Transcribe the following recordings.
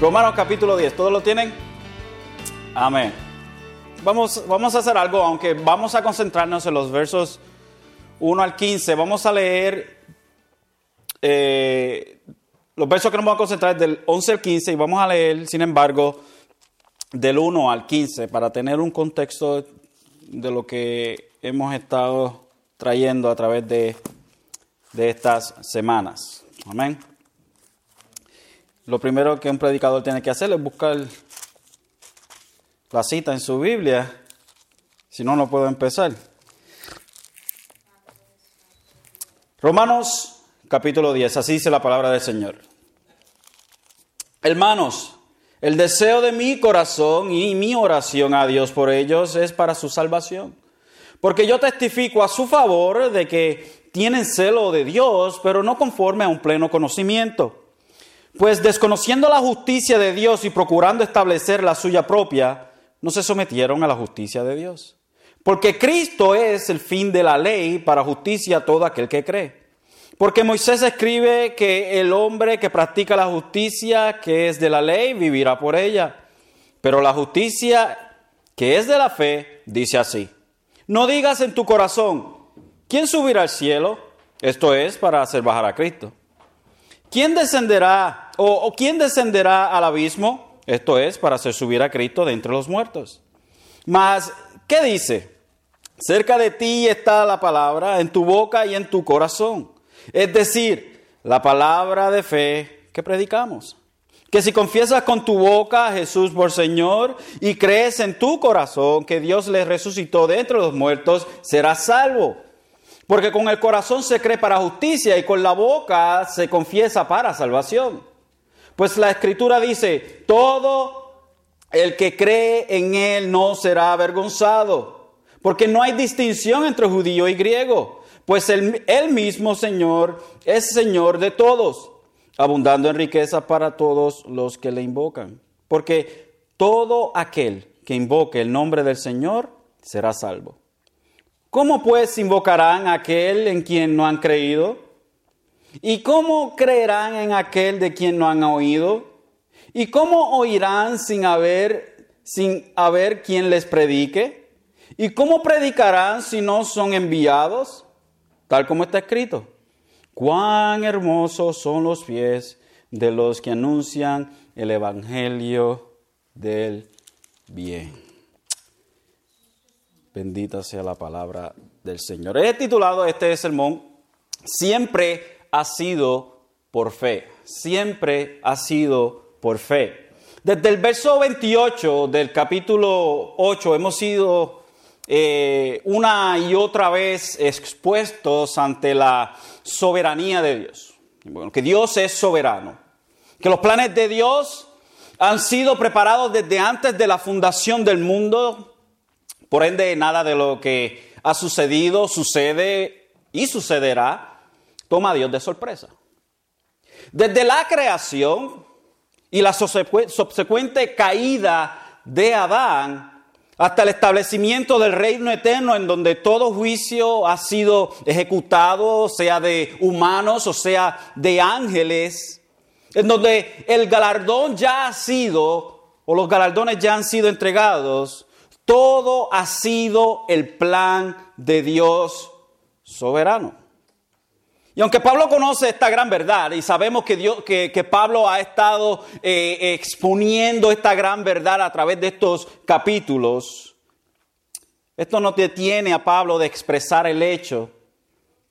Romanos capítulo 10, ¿todos lo tienen? Amén. Vamos, vamos a hacer algo, aunque vamos a concentrarnos en los versos 1 al 15. Vamos a leer eh, los versos que nos vamos a concentrar del 11 al 15 y vamos a leer, sin embargo, del 1 al 15 para tener un contexto de lo que hemos estado trayendo a través de, de estas semanas. Amén. Lo primero que un predicador tiene que hacer es buscar la cita en su Biblia, si no, no puedo empezar. Romanos capítulo 10, así dice la palabra del Señor. Hermanos, el deseo de mi corazón y mi oración a Dios por ellos es para su salvación. Porque yo testifico a su favor de que tienen celo de Dios, pero no conforme a un pleno conocimiento pues desconociendo la justicia de Dios y procurando establecer la suya propia, no se sometieron a la justicia de Dios. Porque Cristo es el fin de la ley para justicia a todo aquel que cree. Porque Moisés escribe que el hombre que practica la justicia que es de la ley vivirá por ella. Pero la justicia que es de la fe dice así. No digas en tu corazón, ¿quién subirá al cielo? Esto es para hacer bajar a Cristo. ¿Quién descenderá o, quién descenderá al abismo? Esto es para hacer subir a Cristo de entre los muertos. Mas, ¿qué dice? Cerca de ti está la palabra, en tu boca y en tu corazón. Es decir, la palabra de fe que predicamos. Que si confiesas con tu boca a Jesús por Señor y crees en tu corazón que Dios le resucitó de entre los muertos, serás salvo. Porque con el corazón se cree para justicia y con la boca se confiesa para salvación. Pues la escritura dice, todo el que cree en él no será avergonzado. Porque no hay distinción entre judío y griego. Pues el, mismo Señor es Señor de todos, abundando en riqueza para todos los que le invocan. Porque todo aquel que invoque el nombre del Señor será salvo. ¿Cómo pues invocarán a aquel en quien no han creído? ¿Y cómo creerán en aquel de quien no han oído? ¿Y cómo oirán sin haber, sin haber quien les predique? ¿Y cómo predicarán si no son enviados? Tal como está escrito. Cuán hermosos son los pies de los que anuncian el Evangelio del bien. Bendita sea la palabra del Señor. He titulado este sermón, Siempre ha sido por fe. Siempre ha sido por fe. Desde el verso 28 del capítulo 8 hemos sido eh, una y otra vez expuestos ante la soberanía de Dios. Que Dios es soberano. Que los planes de Dios han sido preparados desde antes de la fundación del mundo por ende, nada de lo que ha sucedido, sucede y sucederá, toma a Dios de sorpresa. Desde la creación y la subsecuente caída de Adán, hasta el establecimiento del reino eterno en donde todo juicio ha sido ejecutado, sea de humanos o sea de ángeles, en donde el galardón ya ha sido, o los galardones ya han sido entregados, todo ha sido el plan de Dios soberano. Y aunque Pablo conoce esta gran verdad y sabemos que, Dios, que, Pablo ha estado eh, exponiendo esta gran verdad a través de estos capítulos, esto no detiene a Pablo de expresar el hecho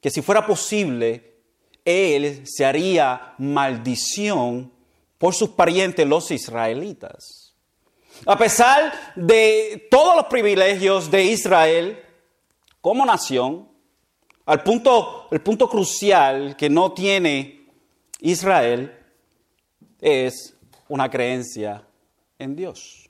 que si fuera posible, él se haría maldición por sus parientes los israelitas. A pesar de todos los privilegios de Israel como nación, al punto, el punto crucial que no tiene Israel es una creencia en Dios.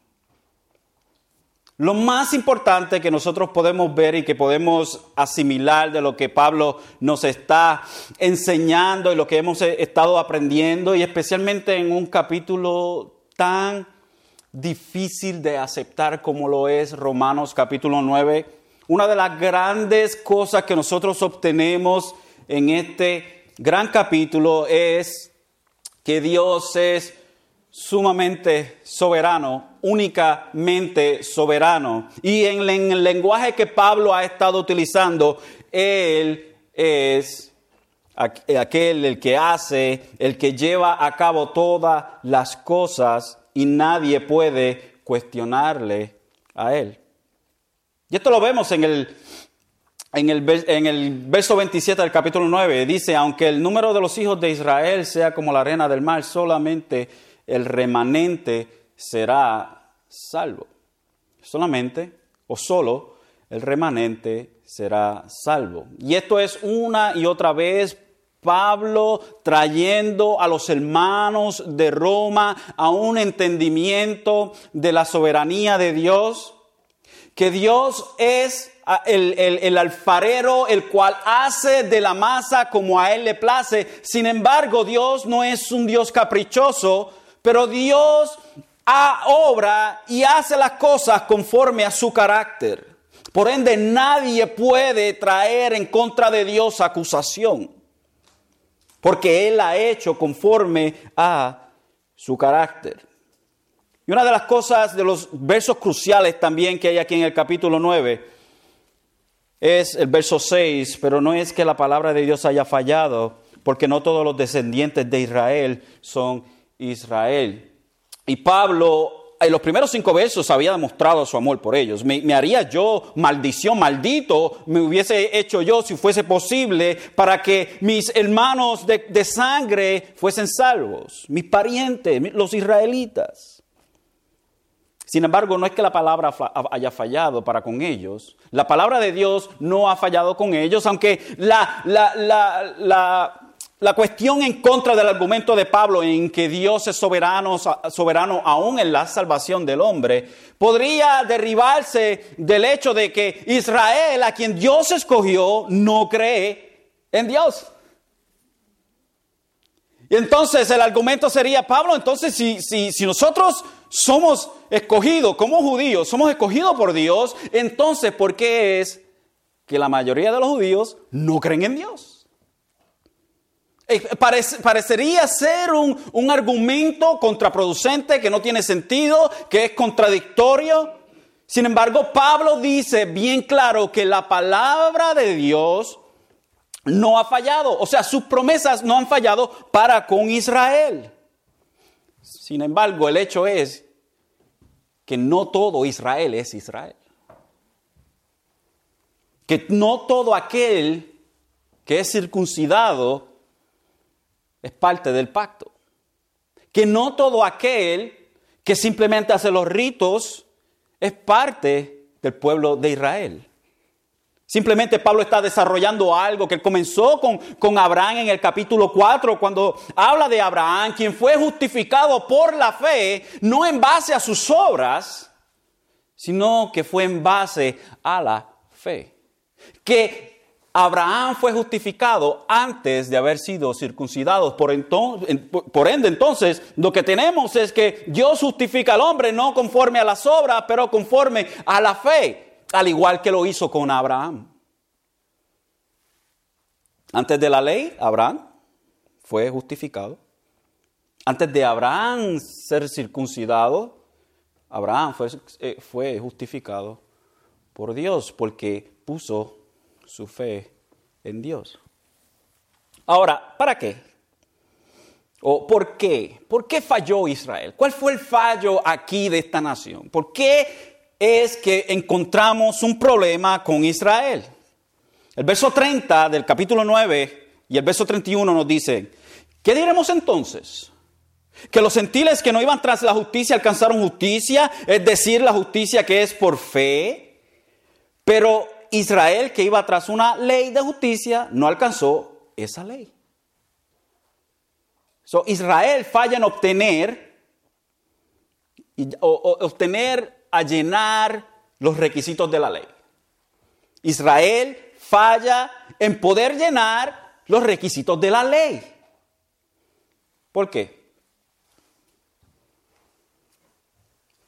Lo más importante que nosotros podemos ver y que podemos asimilar de lo que Pablo nos está enseñando y lo que hemos estado aprendiendo, y especialmente en un capítulo tan difícil de aceptar como lo es Romanos capítulo 9. Una de las grandes cosas que nosotros obtenemos en este gran capítulo es que Dios es sumamente soberano, únicamente soberano. Y en, el lenguaje que Pablo ha estado utilizando, Él es aquel el que hace, el que lleva a cabo todas las cosas y nadie puede cuestionarle a Él. Y esto lo vemos en el, en el, en el verso 27 del capítulo 9. Dice, aunque el número de los hijos de Israel sea como la arena del mar, solamente el remanente será salvo. Solamente o solo el remanente será salvo. Y esto es una y otra vez Pablo trayendo a los hermanos de Roma a un entendimiento de la soberanía de Dios, que Dios es el, el, alfarero el cual hace de la masa como a él le place. Sin embargo, Dios no es un Dios caprichoso, pero Dios obra y hace las cosas conforme a su carácter. Por ende, nadie puede traer en contra de Dios acusación, porque Él ha hecho conforme a su carácter. Y una de las cosas de los versos cruciales también que hay aquí en el capítulo 9 es el verso 6, pero no es que la palabra de Dios haya fallado, porque no todos los descendientes de Israel son Israel. Y Pablo en los primeros cinco versos había demostrado su amor por ellos. Me, haría yo maldición, maldito, me hubiese hecho yo si fuese posible para que mis hermanos de, de sangre fuesen salvos, mis parientes, los israelitas. Sin embargo, no es que la palabra haya fallado para con ellos. La palabra de Dios no ha fallado con ellos, aunque la, la, la la cuestión en contra del argumento de Pablo en que Dios es soberano, soberano aún en la salvación del hombre, podría derribarse del hecho de que Israel, a quien Dios escogió, no cree en Dios. Y entonces el argumento sería, Pablo, entonces si, si, si nosotros somos escogidos como judíos, somos escogidos por Dios, entonces ¿por qué es que la mayoría de los judíos no creen en Dios? Eh, parecería ser un, un argumento contraproducente que no tiene sentido, que es contradictorio. Sin embargo, Pablo dice bien claro que la palabra de Dios no ha fallado. O sea, sus promesas no han fallado para con Israel. Sin embargo, el hecho es que no todo Israel es Israel. Que no todo aquel que es circuncidado es parte del pacto. Que no todo aquel que simplemente hace los ritos es parte del pueblo de Israel. Simplemente Pablo está desarrollando algo que comenzó con, con, Abraham en el capítulo 4, cuando habla de Abraham, quien fue justificado por la fe, no en base a sus obras, sino que fue en base a la fe. Que Abraham fue justificado antes de haber sido circuncidado. Por, ende, entonces, lo que tenemos es que Dios justifica al hombre no conforme a las obras, pero conforme a la fe, al igual que lo hizo con Abraham. Antes de la ley, Abraham fue justificado. Antes de Abraham ser circuncidado, Abraham fue, eh, fue justificado por Dios porque puso su fe en Dios. Ahora, ¿para qué? ¿O por qué? ¿Por qué falló Israel? ¿Cuál fue el fallo aquí de esta nación? ¿Por qué es que encontramos un problema con Israel? El verso 30 del capítulo 9 y el verso 31 nos dice, ¿qué diremos entonces? Que los gentiles que no iban tras la justicia alcanzaron justicia, es decir, la justicia que es por fe, pero Israel, que iba tras una ley de justicia, no alcanzó esa ley. Israel falla en obtener, o, obtener a llenar los requisitos de la ley. Israel falla en poder llenar los requisitos de la ley. ¿Por qué?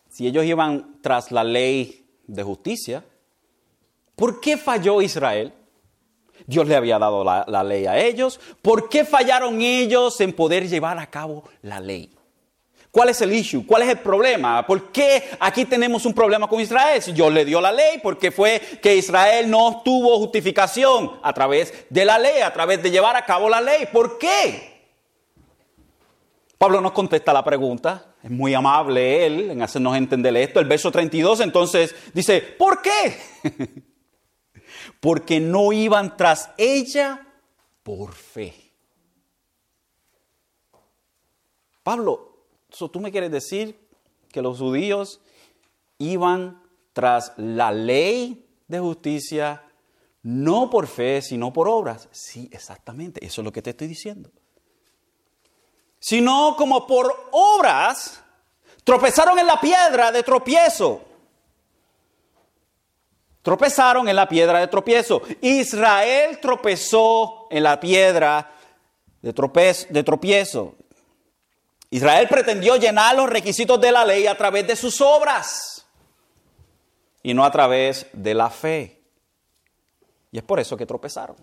Si ellos iban tras la ley de justicia, ¿Por qué falló Israel? Dios le había dado la, ley a ellos. ¿Por qué fallaron ellos en poder llevar a cabo la ley? ¿Cuál es el issue? ¿Cuál es el problema? ¿Por qué aquí tenemos un problema con Israel? Si Dios le dio la ley, porque fue que Israel no tuvo justificación a través de la ley, a través de llevar a cabo la ley. ¿Por qué? Pablo nos contesta la pregunta. Es muy amable él en hacernos entender esto. El verso 32 entonces dice, ¿por qué? porque no iban tras ella por fe. Pablo, ¿tú me quieres decir que los judíos iban tras la ley de justicia no por fe, sino por obras? Sí, exactamente, eso es lo que te estoy diciendo. Sino como por obras, tropezaron en la piedra de tropiezo. Tropezaron en la piedra de tropiezo. Israel tropezó en la piedra de, de tropiezo. Israel pretendió llenar los requisitos de la ley a través de sus obras y no a través de la fe. Y es por eso que tropezaron.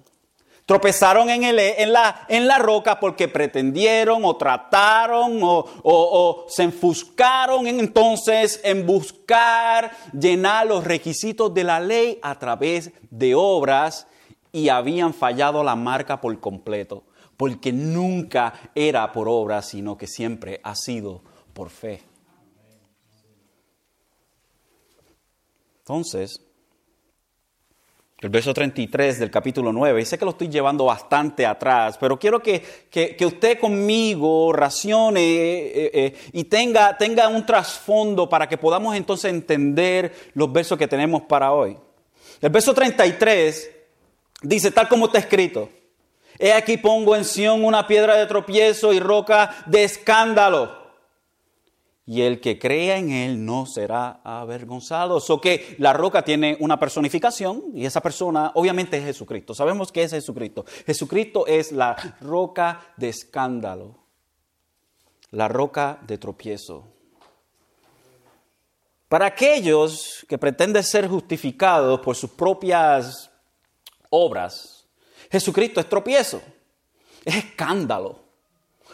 Tropezaron en, en, la, en la, roca porque pretendieron o trataron o, o, se enfuscaron entonces en buscar llenar los requisitos de la ley a través de obras y habían fallado la marca por completo porque nunca era por obra, sino que siempre ha sido por fe. Entonces, el verso 33 del capítulo 9, y sé que lo estoy llevando bastante atrás, pero quiero que, usted conmigo racione eh, eh, y tenga, tenga un trasfondo para que podamos entonces entender los versos que tenemos para hoy. El verso 33 dice, tal como está escrito, He aquí pongo en Sión una piedra de tropiezo y roca de escándalo. Y el que crea en él no será avergonzado. So que la roca tiene una personificación y esa persona obviamente es Jesucristo. Sabemos que es Jesucristo. Jesucristo es la roca de escándalo. La roca de tropiezo. Para aquellos que pretenden ser justificados por sus propias obras, Jesucristo es tropiezo, es escándalo.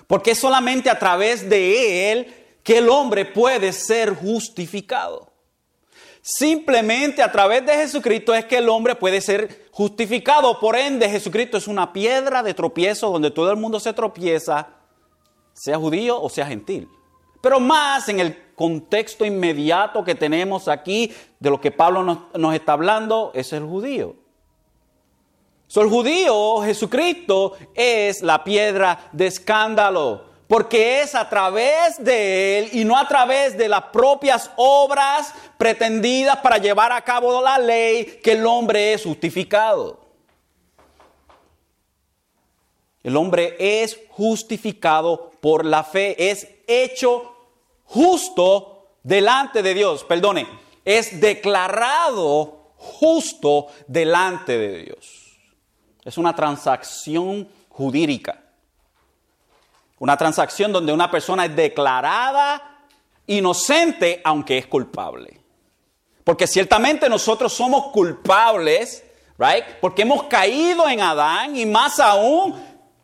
Porque solamente a través de Él que el hombre puede ser justificado. Simplemente a través de Jesucristo es que el hombre puede ser justificado. Por ende, Jesucristo es una piedra de tropiezo donde todo el mundo se tropieza, sea judío o sea gentil. Pero más en el contexto inmediato que tenemos aquí de lo que Pablo nos, está hablando, es el judío. So, el judío, Jesucristo, es la piedra de escándalo, porque es a través de él y no a través de las propias obras pretendidas para llevar a cabo la ley que el hombre es justificado. El hombre es justificado por la fe, es hecho justo delante de Dios, perdone, es declarado justo delante de Dios. Es una transacción jurídica. Una transacción donde una persona es declarada inocente aunque es culpable. Porque ciertamente nosotros somos culpables, right? Porque hemos caído en Adán y más aún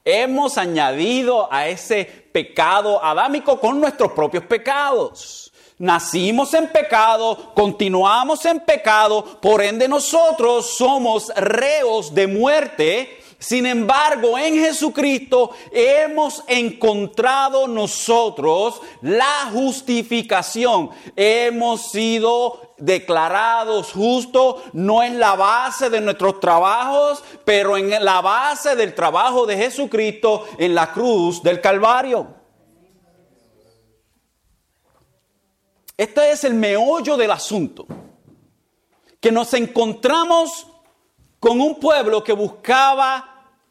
hemos añadido a ese pecado adámico con nuestros propios pecados. Nacimos en pecado, continuamos en pecado, por ende nosotros somos reos de muerte. Sin embargo, en Jesucristo hemos encontrado nosotros la justificación. Hemos sido declarados justos, no en la base de nuestros trabajos, pero en la base del trabajo de Jesucristo en la cruz del Calvario. Este es el meollo del asunto. Que nos encontramos con un pueblo que buscaba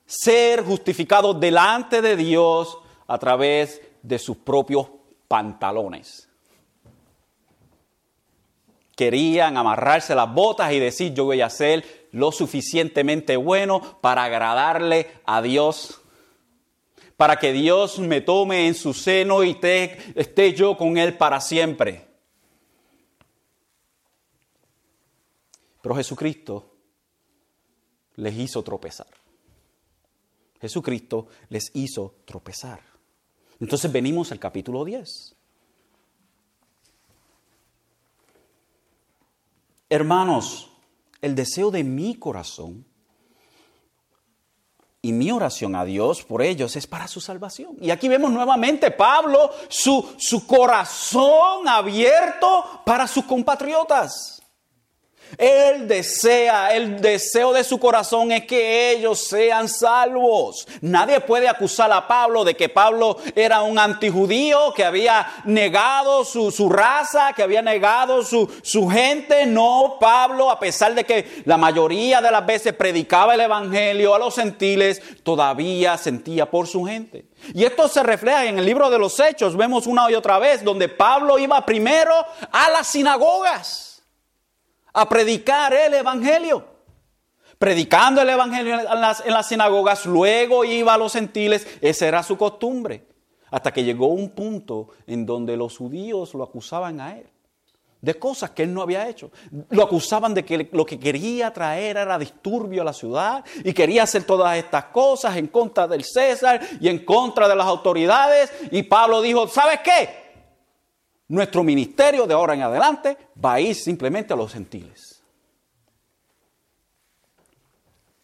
ser justificado delante de Dios a través de sus propios pantalones. Querían amarrarse las botas y decir yo voy a ser lo suficientemente bueno para agradarle a Dios, para que Dios me tome en su seno y esté yo con Él para siempre. Pero Jesucristo les hizo tropezar. Jesucristo les hizo tropezar. Entonces venimos al capítulo 10. Hermanos, el deseo de mi corazón y mi oración a Dios por ellos es para su salvación. Y aquí vemos nuevamente Pablo, su, su corazón abierto para sus compatriotas. Él desea, el deseo de su corazón es que ellos sean salvos. Nadie puede acusar a Pablo de que Pablo era un antijudío, que había negado su, su raza, que había negado su, su gente. No, Pablo, a pesar de que la mayoría de las veces predicaba el Evangelio a los gentiles, todavía sentía por su gente. Y esto se refleja en el libro de los Hechos. Vemos una y otra vez donde Pablo iba primero a las sinagogas a predicar el Evangelio. Predicando el Evangelio en las, sinagogas, luego iba a los gentiles, esa era su costumbre. Hasta que llegó un punto en donde los judíos lo acusaban a él de cosas que él no había hecho. Lo acusaban de que lo que quería traer era disturbio a la ciudad y quería hacer todas estas cosas en contra del César y en contra de las autoridades. Y Pablo dijo, ¿sabes qué? Nuestro ministerio de ahora en adelante va a ir simplemente a los gentiles.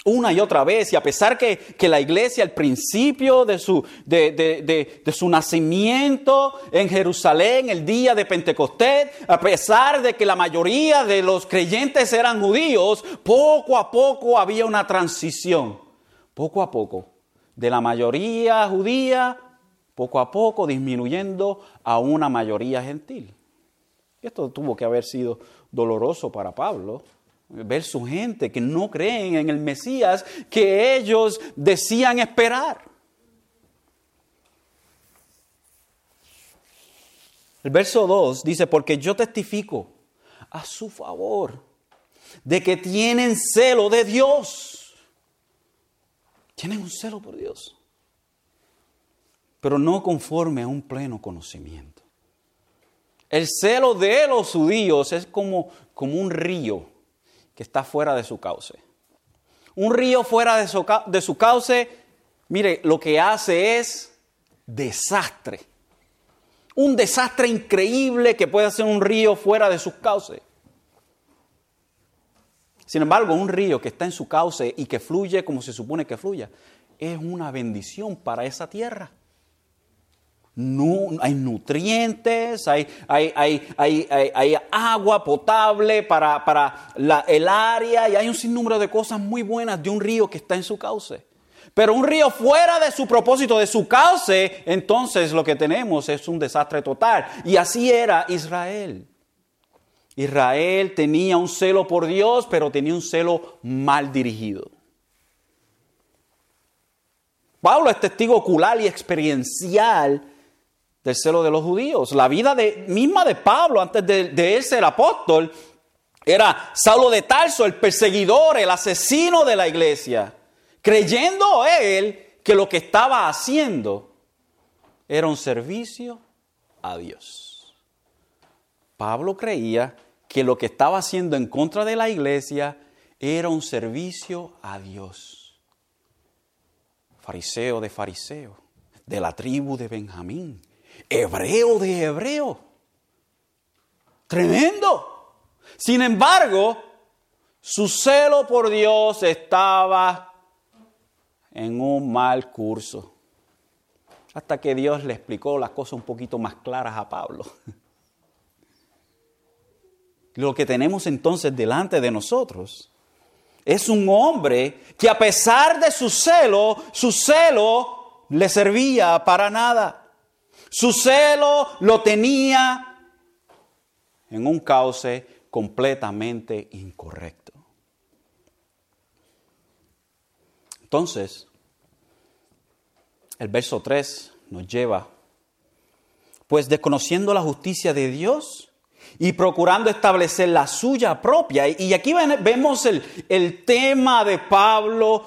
Una y otra vez, y a pesar que, que la iglesia, al principio de su, de, su nacimiento en Jerusalén, el día de Pentecostés, a pesar de que la mayoría de los creyentes eran judíos, poco a poco había una transición, poco a poco, de la mayoría judía poco a poco disminuyendo a una mayoría gentil. esto tuvo que haber sido doloroso para Pablo, ver su gente que no creen en el Mesías que ellos decían esperar. El verso 2 dice, porque yo testifico a su favor de que tienen celo de Dios. Tienen un celo por Dios pero no conforme a un pleno conocimiento. El celo de los judíos es como, como un río que está fuera de su cauce. Un río fuera de su, de su cauce, mire, lo que hace es desastre. Un desastre increíble que puede hacer un río fuera de su cauce. Sin embargo, un río que está en su cauce y que fluye como se supone que fluya, es una bendición para esa tierra hay nutrientes, hay, agua potable para, el área y hay un sinnúmero de cosas muy buenas de un río que está en su cauce. Pero un río fuera de su propósito, de su cauce, entonces lo que tenemos es un desastre total. Y así era Israel. Israel tenía un celo por Dios, pero tenía un celo mal dirigido. Pablo es testigo ocular y experiencial del celo de los judíos. La vida de, misma de Pablo, antes de, de él ser apóstol, era Saulo de Tarso, el perseguidor, el asesino de la iglesia, creyendo él que lo que estaba haciendo era un servicio a Dios. Pablo creía que lo que estaba haciendo en contra de la iglesia era un servicio a Dios. Fariseo de fariseo, de la tribu de Benjamín, hebreo de hebreo. Tremendo. Sin embargo, su celo por Dios estaba en un mal curso. Hasta que Dios le explicó las cosas un poquito más claras a Pablo. Lo que tenemos entonces delante de nosotros es un hombre que a pesar de su celo, su celo le servía para nada. Su celo lo tenía en un cauce completamente incorrecto. Entonces, el verso 3 nos lleva, pues desconociendo la justicia de Dios y procurando establecer la suya propia. Y aquí vemos el, el tema de Pablo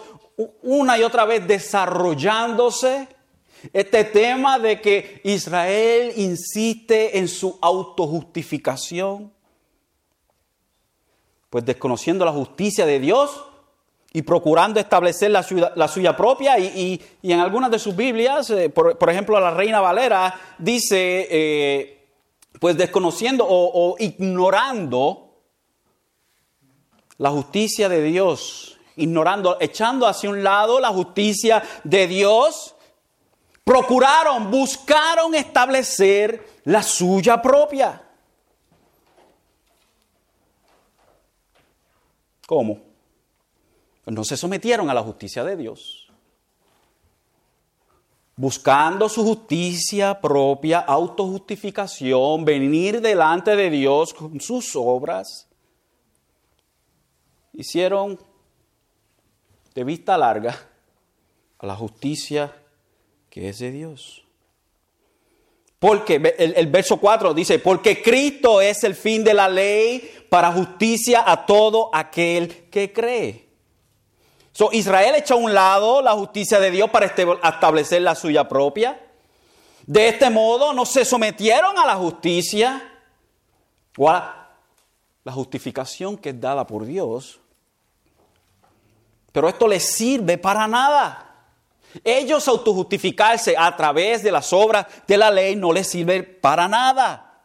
una y otra vez desarrollándose este tema de que Israel insiste en su autojustificación, pues desconociendo la justicia de Dios y procurando establecer la, suya propia, y, en algunas de sus Biblias, eh, por, ejemplo la Reina Valera, dice, eh, pues desconociendo o ignorando la justicia de Dios, ignorando, echando hacia un lado la justicia de Dios, procuraron, buscaron establecer la suya propia. ¿Cómo? No se sometieron a la justicia de Dios. Buscando su justicia propia, autojustificación, venir delante de Dios con sus obras, hicieron de vista larga a la justicia que es de Dios. Porque el, verso 4 dice, porque Cristo es el fin de la ley para justicia a todo aquel que cree. So, Israel echó a un lado la justicia de Dios para establecer la suya propia. De este modo no se sometieron a la justicia o a la justificación que es dada por Dios. Pero esto les sirve para nada. Ellos autojustificarse a través de las obras de la ley no les sirve para nada.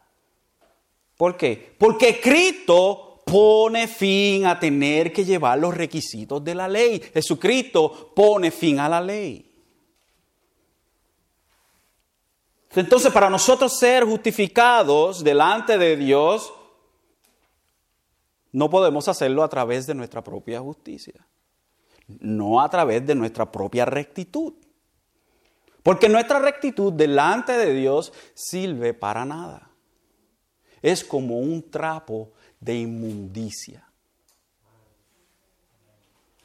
¿Por qué? Porque Cristo pone fin a tener que llevar los requisitos de la ley. Jesucristo pone fin a la ley. Entonces, para nosotros ser justificados delante de Dios, no podemos hacerlo a través de nuestra propia justicia no a través de nuestra propia rectitud. Porque nuestra rectitud delante de Dios sirve para nada. Es como un trapo de inmundicia.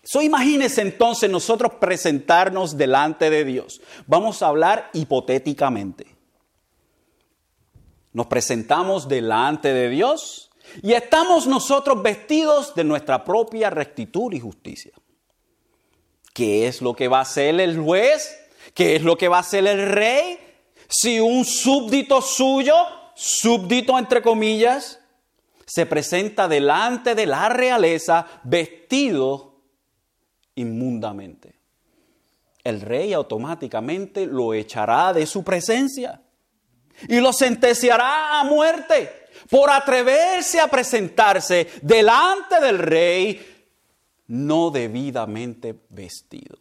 So, imagínense entonces nosotros presentarnos delante de Dios. Vamos a hablar hipotéticamente. Nos presentamos delante de Dios y estamos nosotros vestidos de nuestra propia rectitud y justicia. ¿Qué es lo que va a hacer el juez? ¿Qué es lo que va a hacer el rey? Si un súbdito suyo, súbdito entre comillas, se presenta delante de la realeza vestido inmundamente. El rey automáticamente lo echará de su presencia y lo sentenciará a muerte por atreverse a presentarse delante del rey no debidamente vestido.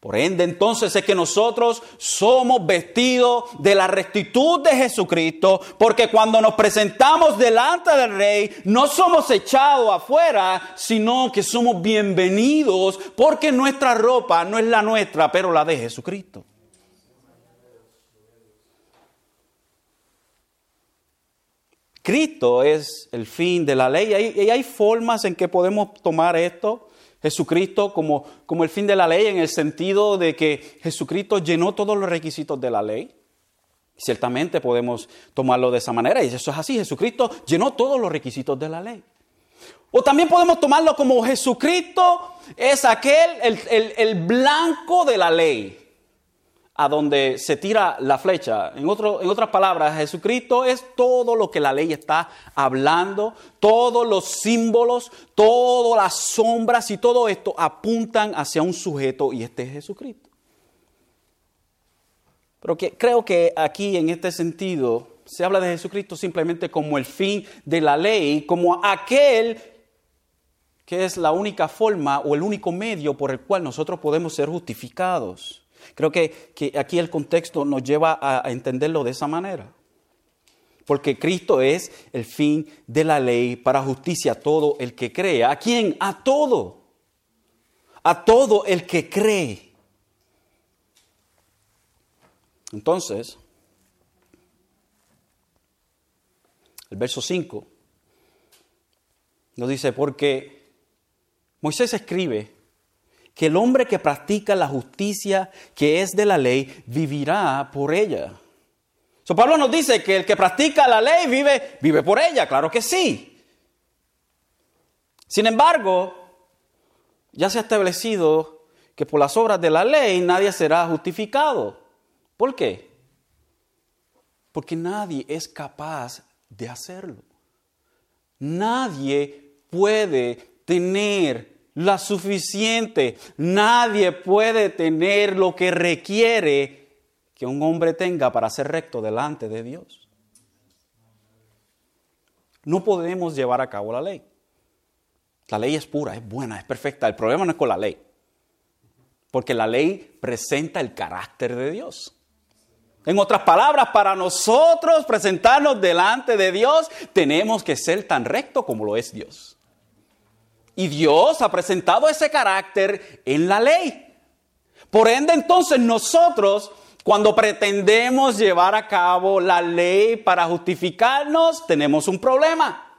Por ende, entonces es que nosotros somos vestidos de la rectitud de Jesucristo, porque cuando nos presentamos delante del Rey, no somos echados afuera, sino que somos bienvenidos, porque nuestra ropa no es la nuestra, pero la de Jesucristo. Cristo es el fin de la ley. Y hay, formas en que podemos tomar esto, Jesucristo, como, como el fin de la ley, en el sentido de que Jesucristo llenó todos los requisitos de la ley. Ciertamente podemos tomarlo de esa manera, y eso es así. Jesucristo llenó todos los requisitos de la ley. O también podemos tomarlo como Jesucristo es aquel, el, el blanco de la ley a donde se tira la flecha. En, otro, en otras palabras, Jesucristo es todo lo que la ley está hablando, todos los símbolos, todas las sombras y todo esto apuntan hacia un sujeto y este es Jesucristo. Pero creo que aquí en este sentido se habla de Jesucristo simplemente como el fin de la ley, como aquel que es la única forma o el único medio por el cual nosotros podemos ser justificados. Creo que, aquí el contexto nos lleva a, entenderlo de esa manera. Porque Cristo es el fin de la ley para justicia a todo el que cree. ¿A quién? A todo. A todo el que cree. Entonces, el verso 5 nos dice, porque Moisés escribe que el hombre que practica la justicia que es de la ley vivirá por ella. So, Pablo nos dice que el que practica la ley vive, vive por ella, claro que sí. Sin embargo, ya se ha establecido que por las obras de la ley nadie será justificado. ¿Por qué? Porque nadie es capaz de hacerlo. Nadie puede tener la suficiente. Nadie puede tener lo que requiere que un hombre tenga para ser recto delante de Dios. No podemos llevar a cabo la ley. La ley es pura, es buena, es perfecta. El problema no es con la ley. Porque la ley presenta el carácter de Dios. En otras palabras, para nosotros presentarnos delante de Dios, tenemos que ser tan recto como lo es Dios. Y Dios ha presentado ese carácter en la ley. Por ende, entonces nosotros, cuando pretendemos llevar a cabo la ley para justificarnos, tenemos un problema.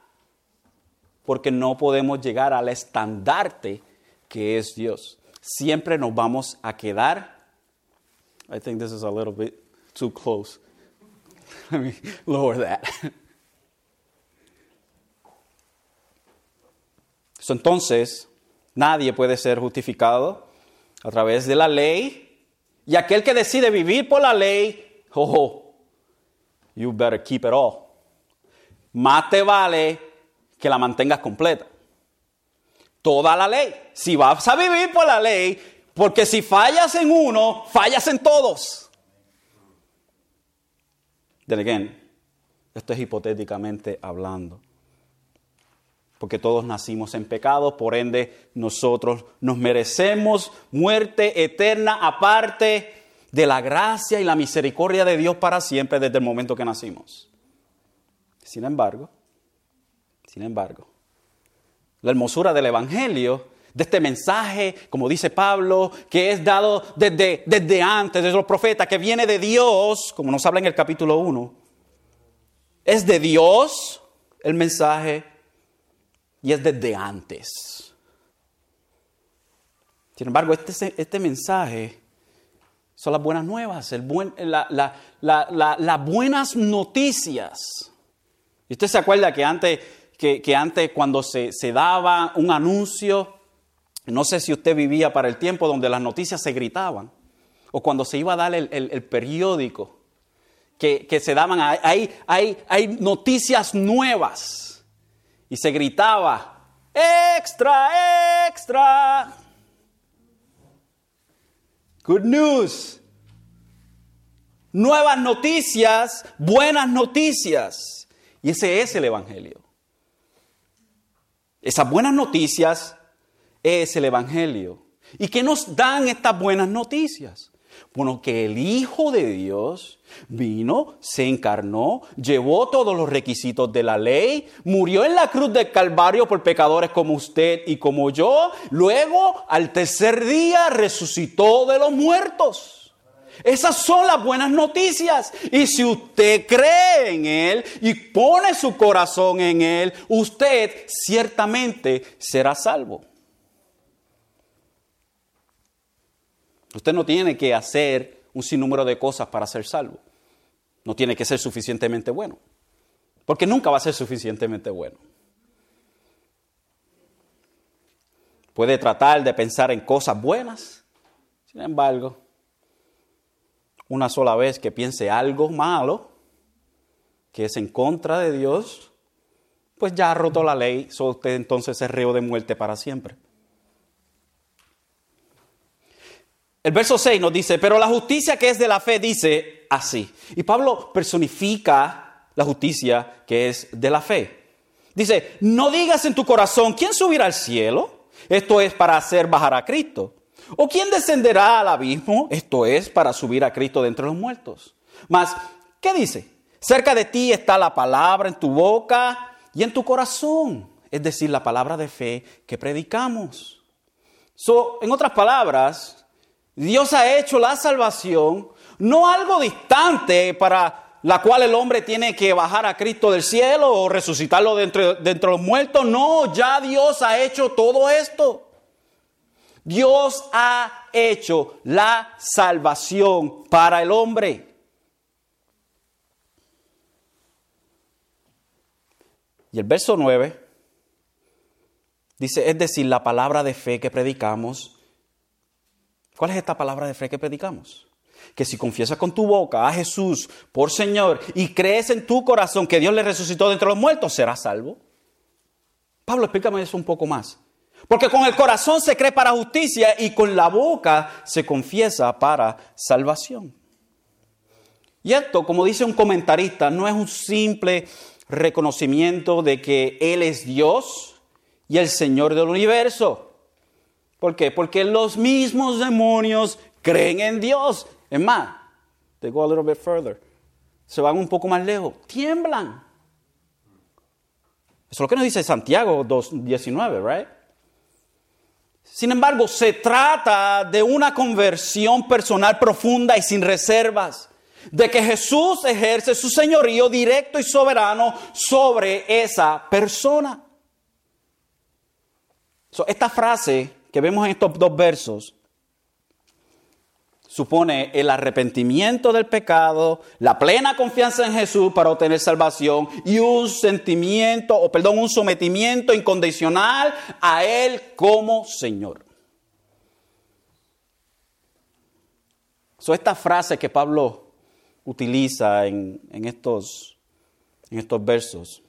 Porque no podemos llegar al estandarte que es Dios. Siempre nos vamos a quedar. I think this is a little bit too close. Let me lower that. entonces, nadie puede ser justificado a través de la ley. Y aquel que decide vivir por la ley, oh, you better keep it all. Más te vale que la mantengas completa. Toda la ley. Si vas a vivir por la ley, porque si fallas en uno, fallas en todos. Then again, esto es hipotéticamente hablando porque todos nacimos en pecado, por ende nosotros nos merecemos muerte eterna aparte de la gracia y la misericordia de Dios para siempre desde el momento que nacimos. Sin embargo, sin embargo, la hermosura del Evangelio, de este mensaje, como dice Pablo, que es dado desde, desde antes, desde los profetas, que viene de Dios, como nos habla en el capítulo 1, es de Dios el mensaje y es desde antes. Sin embargo, este, este mensaje son las buenas nuevas, las buenas noticias. Y usted se acuerda que antes, que, antes cuando se, daba un anuncio, no sé si usted vivía para el tiempo donde las noticias se gritaban, o cuando se iba a dar el, periódico, que, se daban, hay, hay noticias nuevas y se gritaba, extra, extra. Good news. Nuevas noticias, buenas noticias. Y ese es el Evangelio. Esas buenas noticias es el Evangelio. ¿Y qué nos dan estas buenas noticias? Bueno, que el Hijo de Dios vino, se encarnó, llevó todos los requisitos de la ley, murió en la cruz del Calvario por pecadores como usted y como yo, luego al tercer día resucitó de los muertos. Esas son las buenas noticias. Y si usted cree en Él y pone su corazón en Él, usted ciertamente será salvo. Usted no tiene que hacer un sinnúmero de cosas para ser salvo. No tiene que ser suficientemente bueno. Porque nunca va a ser suficientemente bueno. Puede tratar de pensar en cosas buenas. Sin embargo, una sola vez que piense algo malo, que es en contra de Dios, pues ya ha roto la ley, so usted entonces es reo de muerte para siempre. El verso 6 nos dice, pero la justicia que es de la fe dice así. Y Pablo personifica la justicia que es de la fe. Dice, no digas en tu corazón, ¿quién subirá al cielo? Esto es para hacer bajar a Cristo. ¿O quién descenderá al abismo? Esto es para subir a Cristo de entre los muertos. Mas, ¿qué dice? Cerca de ti está la palabra en tu boca y en tu corazón. Es decir, la palabra de fe que predicamos. So, en otras palabras, Dios ha hecho la salvación no algo distante para la cual el hombre tiene que bajar a Cristo del cielo o resucitarlo dentro, de los muertos. No, ya Dios ha hecho todo esto. Dios ha hecho la salvación para el hombre. Y el verso 9 dice, es decir, la palabra de fe que predicamos ¿Cuál es esta palabra de fe que predicamos? Que si confiesas con tu boca a Jesús por Señor y crees en tu corazón que Dios le resucitó de entre los muertos, serás salvo. Pablo, explícame eso un poco más. Porque con el corazón se cree para justicia y con la boca se confiesa para salvación. Y esto, como dice un comentarista, no es un simple reconocimiento de que Él es Dios y el Señor del universo. ¿Por qué? Porque los mismos demonios creen en Dios. Es más, they go a little bit further. Se van un poco más lejos. Tiemblan. Eso es lo que nos dice Santiago 2.19, right? Sin embargo, se trata de una conversión personal profunda y sin reservas. De que Jesús ejerce su señorío directo y soberano sobre esa persona. esta frase que vemos en estos dos versos supone el arrepentimiento del pecado, la plena confianza en Jesús para obtener salvación y un sentimiento, o perdón, un sometimiento incondicional a Él como Señor. So, esta frase que Pablo utiliza en, en, estos, en estos versos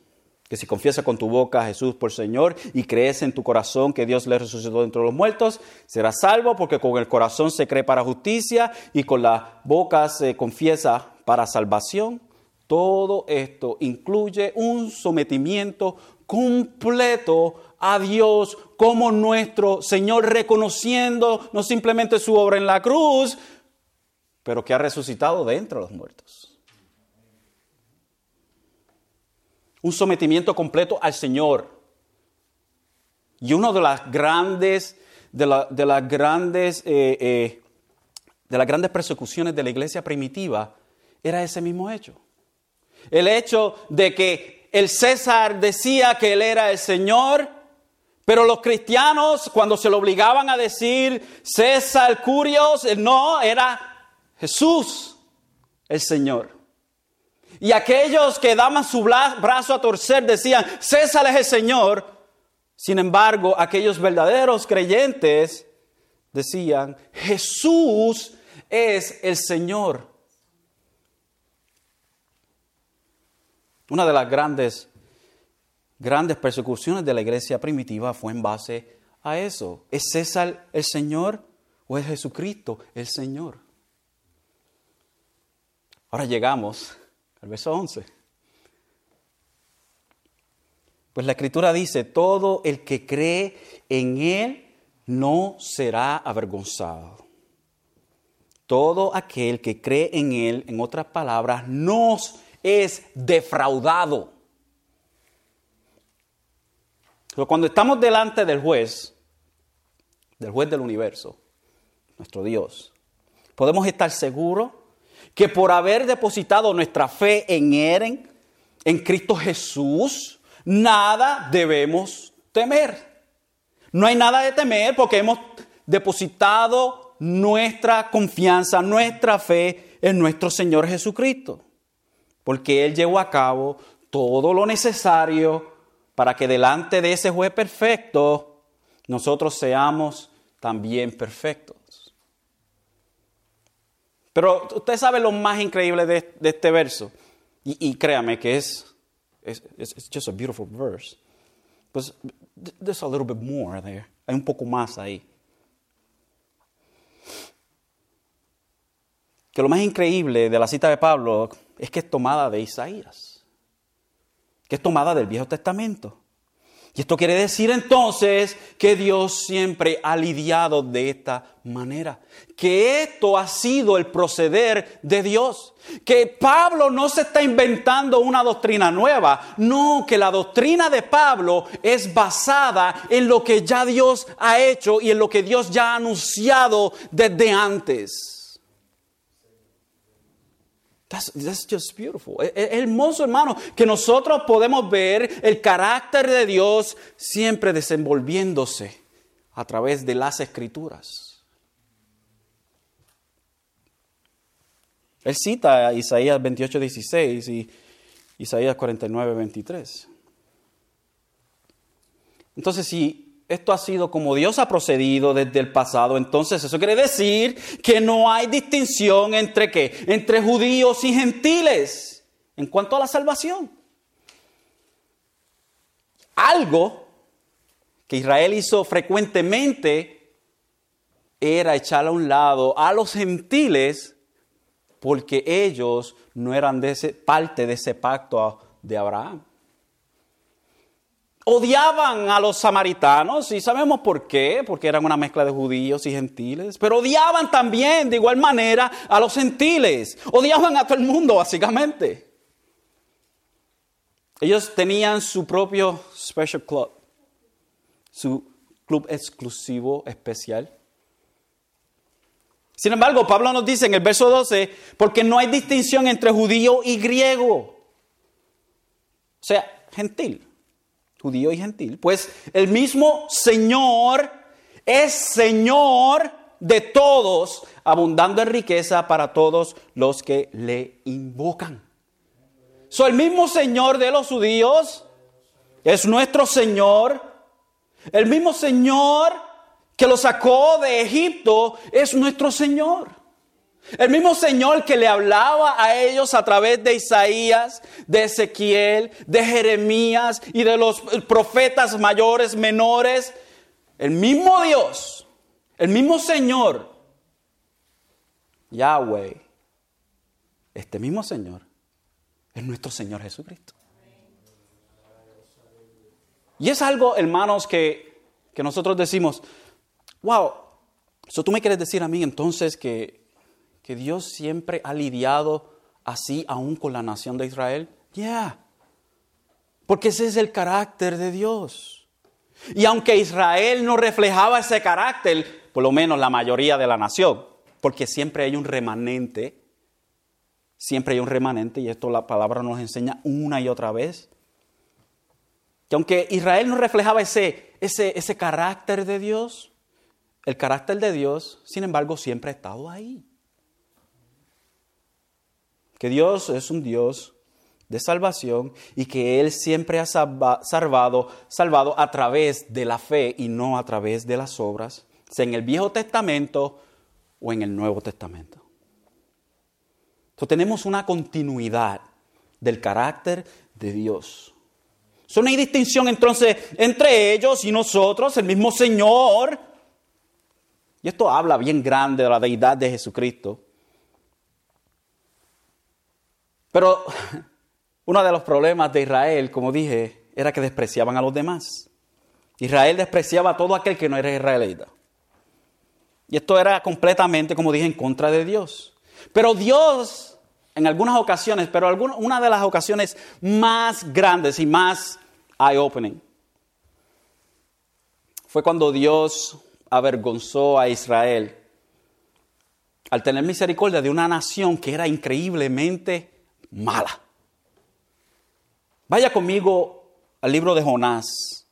que si confiesas con tu boca a Jesús por Señor y crees en tu corazón que Dios le resucitó entre los muertos, serás salvo porque con el corazón se cree para justicia y con la boca se confiesa para salvación. Todo esto incluye un sometimiento completo a Dios como nuestro Señor, reconociendo no simplemente su obra en la cruz, pero que ha resucitado de entre los muertos. Un sometimiento completo al Señor. Y una de las grandes, de, las grandes, eh, eh, de las grandes persecuciones de la iglesia primitiva era ese mismo hecho. El hecho de que el César decía que él era el Señor, pero los cristianos cuando se lo obligaban a decir César Curios, no, era Jesús el Señor. Y aquellos que daban su brazo a torcer decían, César es el Señor. Sin embargo, aquellos verdaderos creyentes decían, Jesús es el Señor. Una de las grandes, grandes persecuciones de la iglesia primitiva fue en base a eso. ¿Es César el Señor o es Jesucristo el Señor? Ahora llegamos al verso 11. Pues la escritura dice, todo el que cree en Él no será avergonzado. Todo aquel que cree en Él, en otras palabras, no es defraudado. Pero cuando estamos delante del juez, del juez del universo, nuestro Dios, podemos estar seguros que por haber depositado nuestra fe en Él, en Cristo Jesús, nada debemos temer. No hay nada de temer porque hemos depositado nuestra confianza, nuestra fe en nuestro Señor Jesucristo. Porque Él llevó a cabo todo lo necesario para que delante de ese juez perfecto nosotros seamos también perfectos. Pero usted sabe lo más increíble de, este verso. Y, créame que es, es just a beautiful verse. Pues there's a little bit more there. Hay un poco más ahí. Que lo más increíble de la cita de Pablo es que es tomada de Isaías. Que es tomada del Viejo Testamento. Y esto quiere decir entonces que Dios siempre ha lidiado de esta manera, que esto ha sido el proceder de Dios, que Pablo no se está inventando una doctrina nueva, no, que la doctrina de Pablo es basada en lo que ya Dios ha hecho y en lo que Dios ya ha anunciado desde antes. That's, just beautiful. Es, hermoso, hermano, que nosotros podemos ver el carácter de Dios siempre desenvolviéndose a través de las escrituras. Él cita Isaías 28, 16 y Isaías 49, 23. Entonces, si esto ha sido como Dios ha procedido desde el pasado. Entonces eso quiere decir que no hay distinción entre qué? Entre judíos y gentiles en cuanto a la salvación. Algo que Israel hizo frecuentemente era echar a un lado a los gentiles porque ellos no eran de ese, parte de ese pacto de Abraham. Odiaban a los samaritanos y sabemos por qué, porque eran una mezcla de judíos y gentiles, pero odiaban también de igual manera a los gentiles, odiaban a todo el mundo básicamente. Ellos tenían su propio special club, su club exclusivo especial. Sin embargo, Pablo nos dice en el verso 12, porque no hay distinción entre judío y griego. O sea, gentil, judío y gentil. Pues el mismo Señor es Señor de todos, abundando en riqueza para todos los que le invocan. Soy el mismo Señor de los judíos es nuestro Señor. El mismo Señor que lo sacó de Egipto es nuestro Señor. El mismo Señor que le hablaba a ellos a través de Isaías, de Ezequiel, de Jeremías y de los profetas mayores, menores. El mismo Dios, el mismo Señor, Yahweh, este mismo Señor es nuestro Señor Jesucristo. Y es algo, hermanos, que, que nosotros decimos, wow, eso tú me quieres decir a mí entonces que, que Dios siempre ha lidiado así aún con la nación de Israel. Yeah, porque ese es el carácter de Dios. Y aunque Israel no reflejaba ese carácter, por lo menos la mayoría de la nación, porque siempre hay un remanente, siempre hay un remanente, y esto la palabra nos enseña una y otra vez, que aunque Israel no reflejaba ese, ese, ese carácter de Dios, el carácter de Dios, sin embargo, siempre ha estado ahí. Que Dios es un Dios de salvación y que Él siempre ha salvado, salvado a través de la fe y no a través de las obras, sea en el Viejo Testamento o en el Nuevo Testamento. Entonces tenemos una continuidad del carácter de Dios. So, no hay distinción entonces entre ellos y nosotros, el mismo Señor. Y esto habla bien grande de la deidad de Jesucristo. Pero uno de los problemas de Israel, como dije, era que despreciaban a los demás. Israel despreciaba a todo aquel que no era israelita. Y esto era completamente, como dije, en contra de Dios. Pero Dios, en algunas ocasiones, pero una de las ocasiones más grandes y más eye-opening, fue cuando Dios avergonzó a Israel al tener misericordia de una nación que era increíblemente mala. Vaya conmigo al libro de Jonás.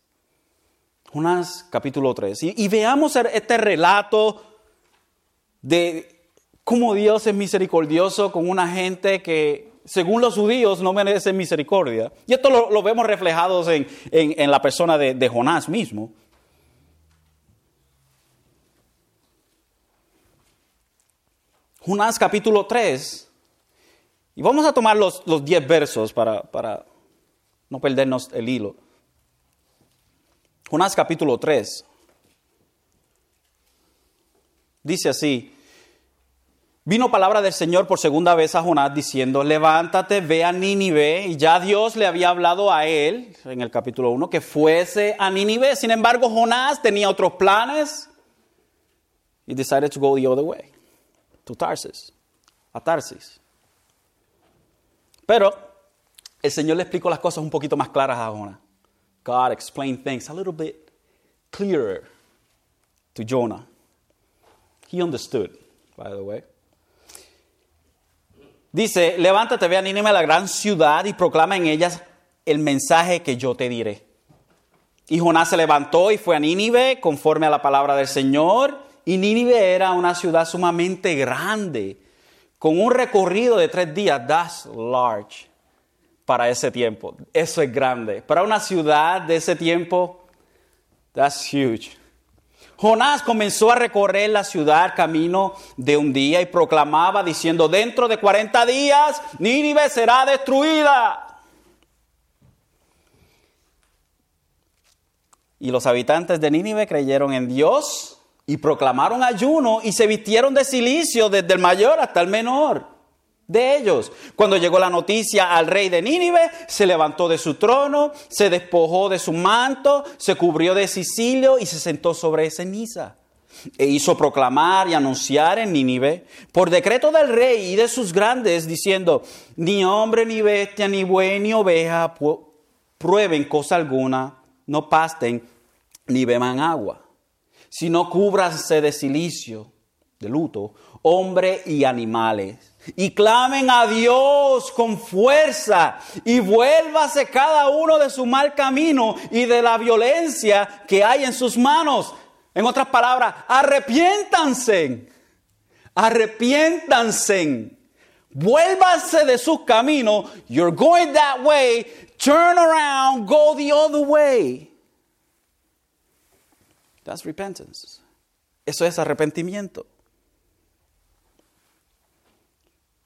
Jonás capítulo 3. Y, veamos este relato de cómo Dios es misericordioso con una gente que, según los judíos, no merece misericordia. Y esto lo, vemos reflejado en, la persona de, Jonás mismo. Jonás capítulo 3. Y vamos a tomar los 10 versos para, para no perdernos el hilo. Jonás capítulo 3. Dice así, Vino palabra del Señor por segunda vez a Jonás diciendo, levántate, ve a Nínive. Y ya Dios le había hablado a él, en el capítulo 1, que fuese a Nínive. Sin embargo, Jonás tenía otros planes y decided to go the other way, to Tarsis, a Tarsis. Pero el Señor le explicó las cosas un poquito más claras a Jonás. God explained things a little bit clearer to Jonah. He understood, by the way. Dice, levántate, ve a Nínive, la gran ciudad, y proclama en ellas el mensaje que yo te diré. Y Jonás se levantó y fue a Nínive conforme a la palabra del Señor. Y Nínive era una ciudad sumamente grande, con un recorrido de tres días. That's large para ese tiempo. Eso es grande. Para una ciudad de ese tiempo, that's huge. Jonás comenzó a recorrer la ciudad camino de un día y proclamaba diciendo, dentro de 40 días Nínive será destruida. Y los habitantes de Nínive creyeron en Dios y proclamaron ayuno y se vistieron de silicio desde el mayor hasta el menor. de ellos. Cuando llegó la noticia al rey de Nínive, se levantó de su trono, se despojó de su manto, se cubrió de Sicilio y se sentó sobre ceniza. E hizo proclamar y anunciar en Nínive, por decreto del rey y de sus grandes, diciendo, ni hombre, ni bestia, ni buey, ni oveja prueben cosa alguna, no pasten, ni beban agua, sino cúbranse de silicio, de luto, hombre y animales y clamen a Dios con fuerza y vuélvase cada uno de su mal camino y de la violencia que hay en sus manos. En otras palabras, arrepiéntanse, arrepiéntanse, vuélvanse de su camino. You're going that way, turn around, go the other way. Eso es arrepentimiento.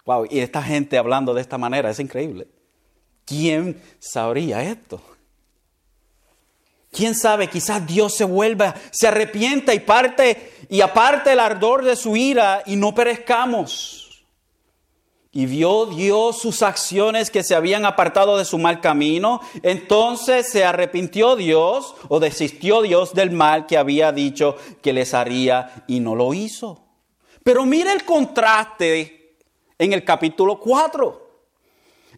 Wow, y esta gente hablando de esta manera es increíble. ¿Quién sabría esto? ¿Quién sabe? Quizás Dios se vuelva, se arrepienta y parte y aparte el ardor de su ira y no perezcamos. Y vio Dios sus acciones que se habían apartado de su mal camino. Entonces se arrepintió Dios o desistió Dios del mal que había dicho que les haría y no lo hizo. Pero mire el contraste en el capítulo 4.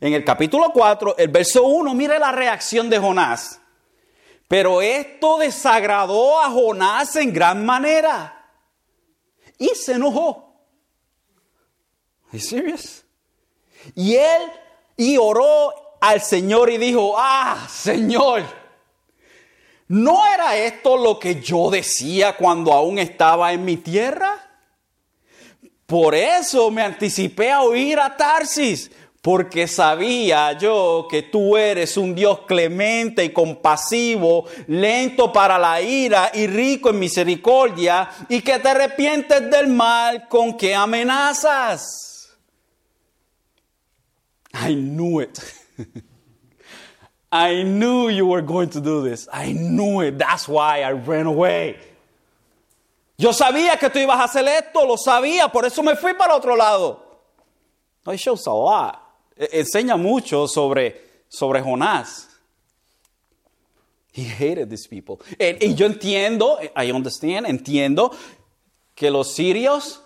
En el capítulo 4, el verso 1, mire la reacción de Jonás. Pero esto desagradó a Jonás en gran manera. Y se enojó. ¿Es serious? Y él y oró al Señor y dijo, ah, Señor, ¿no era esto lo que yo decía cuando aún estaba en mi tierra? Por eso me anticipé a oír a Tarsis, porque sabía yo que tú eres un Dios clemente y compasivo, lento para la ira y rico en misericordia, y que te arrepientes del mal con que amenazas. I knew it. I knew you were going to do this. I knew it. That's why I ran away. Yo sabía que tú ibas a hacer esto, lo sabía, por eso me fui para otro lado. It shows a lot. E, enseña mucho sobre, sobre Jonás. He hated these people. Y yo entiendo, I understand, entiendo que los sirios,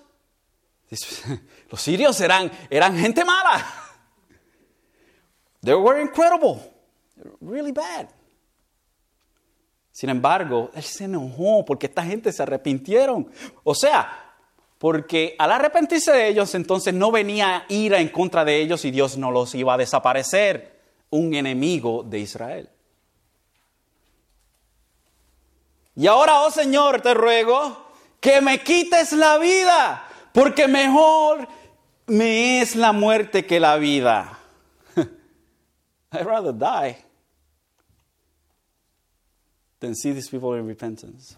los sirios eran, eran gente mala. They were incredible, really bad. Sin embargo, él se enojó porque esta gente se arrepintieron. O sea, porque al arrepentirse de ellos, entonces no venía ira en contra de ellos y Dios no los iba a desaparecer, un enemigo de Israel. Y ahora, oh Señor, te ruego que me quites la vida, porque mejor me es la muerte que la vida. I'd rather die than see these people in repentance.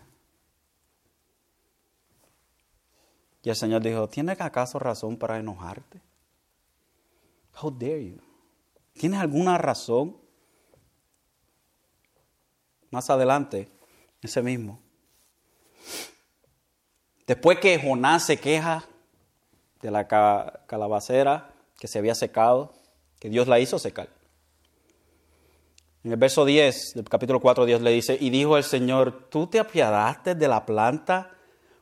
Y el Señor dijo, ¿tienes acaso razón para enojarte? How dare you? ¿Tienes alguna razón? Más adelante, ese mismo. Después que Jonás se queja de la calabacera que se había secado, que Dios la hizo secar. En el verso 10 del capítulo 4 Dios le dice, y dijo el Señor, tú te apiadaste de la planta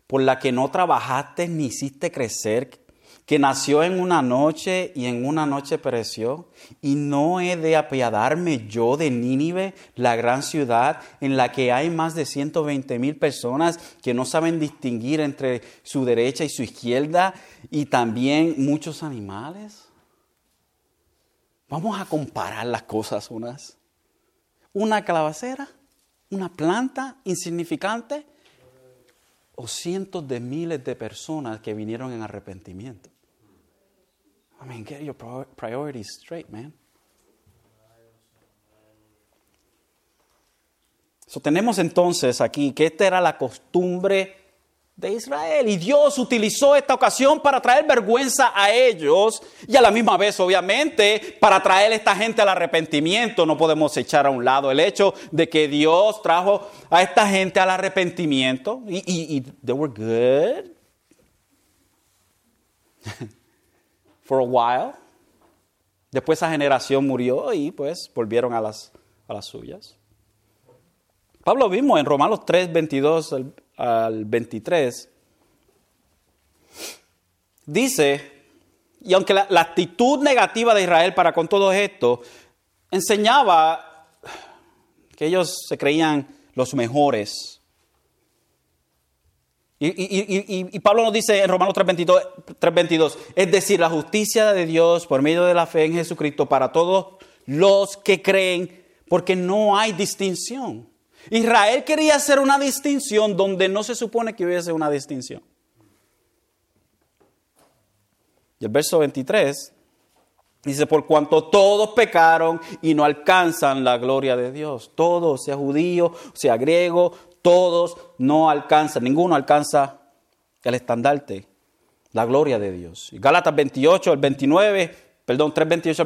por la que no trabajaste ni hiciste crecer, que nació en una noche y en una noche pereció, y no he de apiadarme yo de Nínive, la gran ciudad en la que hay más de 120 mil personas que no saben distinguir entre su derecha y su izquierda, y también muchos animales. Vamos a comparar las cosas unas una calabacera, una planta insignificante o cientos de miles de personas que vinieron en arrepentimiento. I mean, get your priorities straight, man. So, tenemos entonces aquí que esta era la costumbre de Israel. Y Dios utilizó esta ocasión para traer vergüenza a ellos y a la misma vez, obviamente, para traer a esta gente al arrepentimiento. No podemos echar a un lado el hecho de que Dios trajo a esta gente al arrepentimiento y, y, y they were good. for a while. Después esa generación murió y pues volvieron a las, a las suyas. Pablo mismo en Romanos 3, 22 al, al 23, dice, y aunque la, actitud negativa de Israel para con todo esto enseñaba que ellos se creían los mejores, y, y, y, y, Pablo nos dice en Romanos 3.22, es decir, la justicia de Dios por medio de la fe en Jesucristo para todos los que creen, porque no hay distinción. Israel quería hacer una distinción donde no se supone que hubiese una distinción. Y el verso 23 dice, por cuanto todos pecaron y no alcanzan la gloria de Dios, todos, sea judío, sea griego, todos no alcanzan, ninguno alcanza el estandarte, la gloria de Dios. Y Gálatas 28, el 29, perdón, 3, 28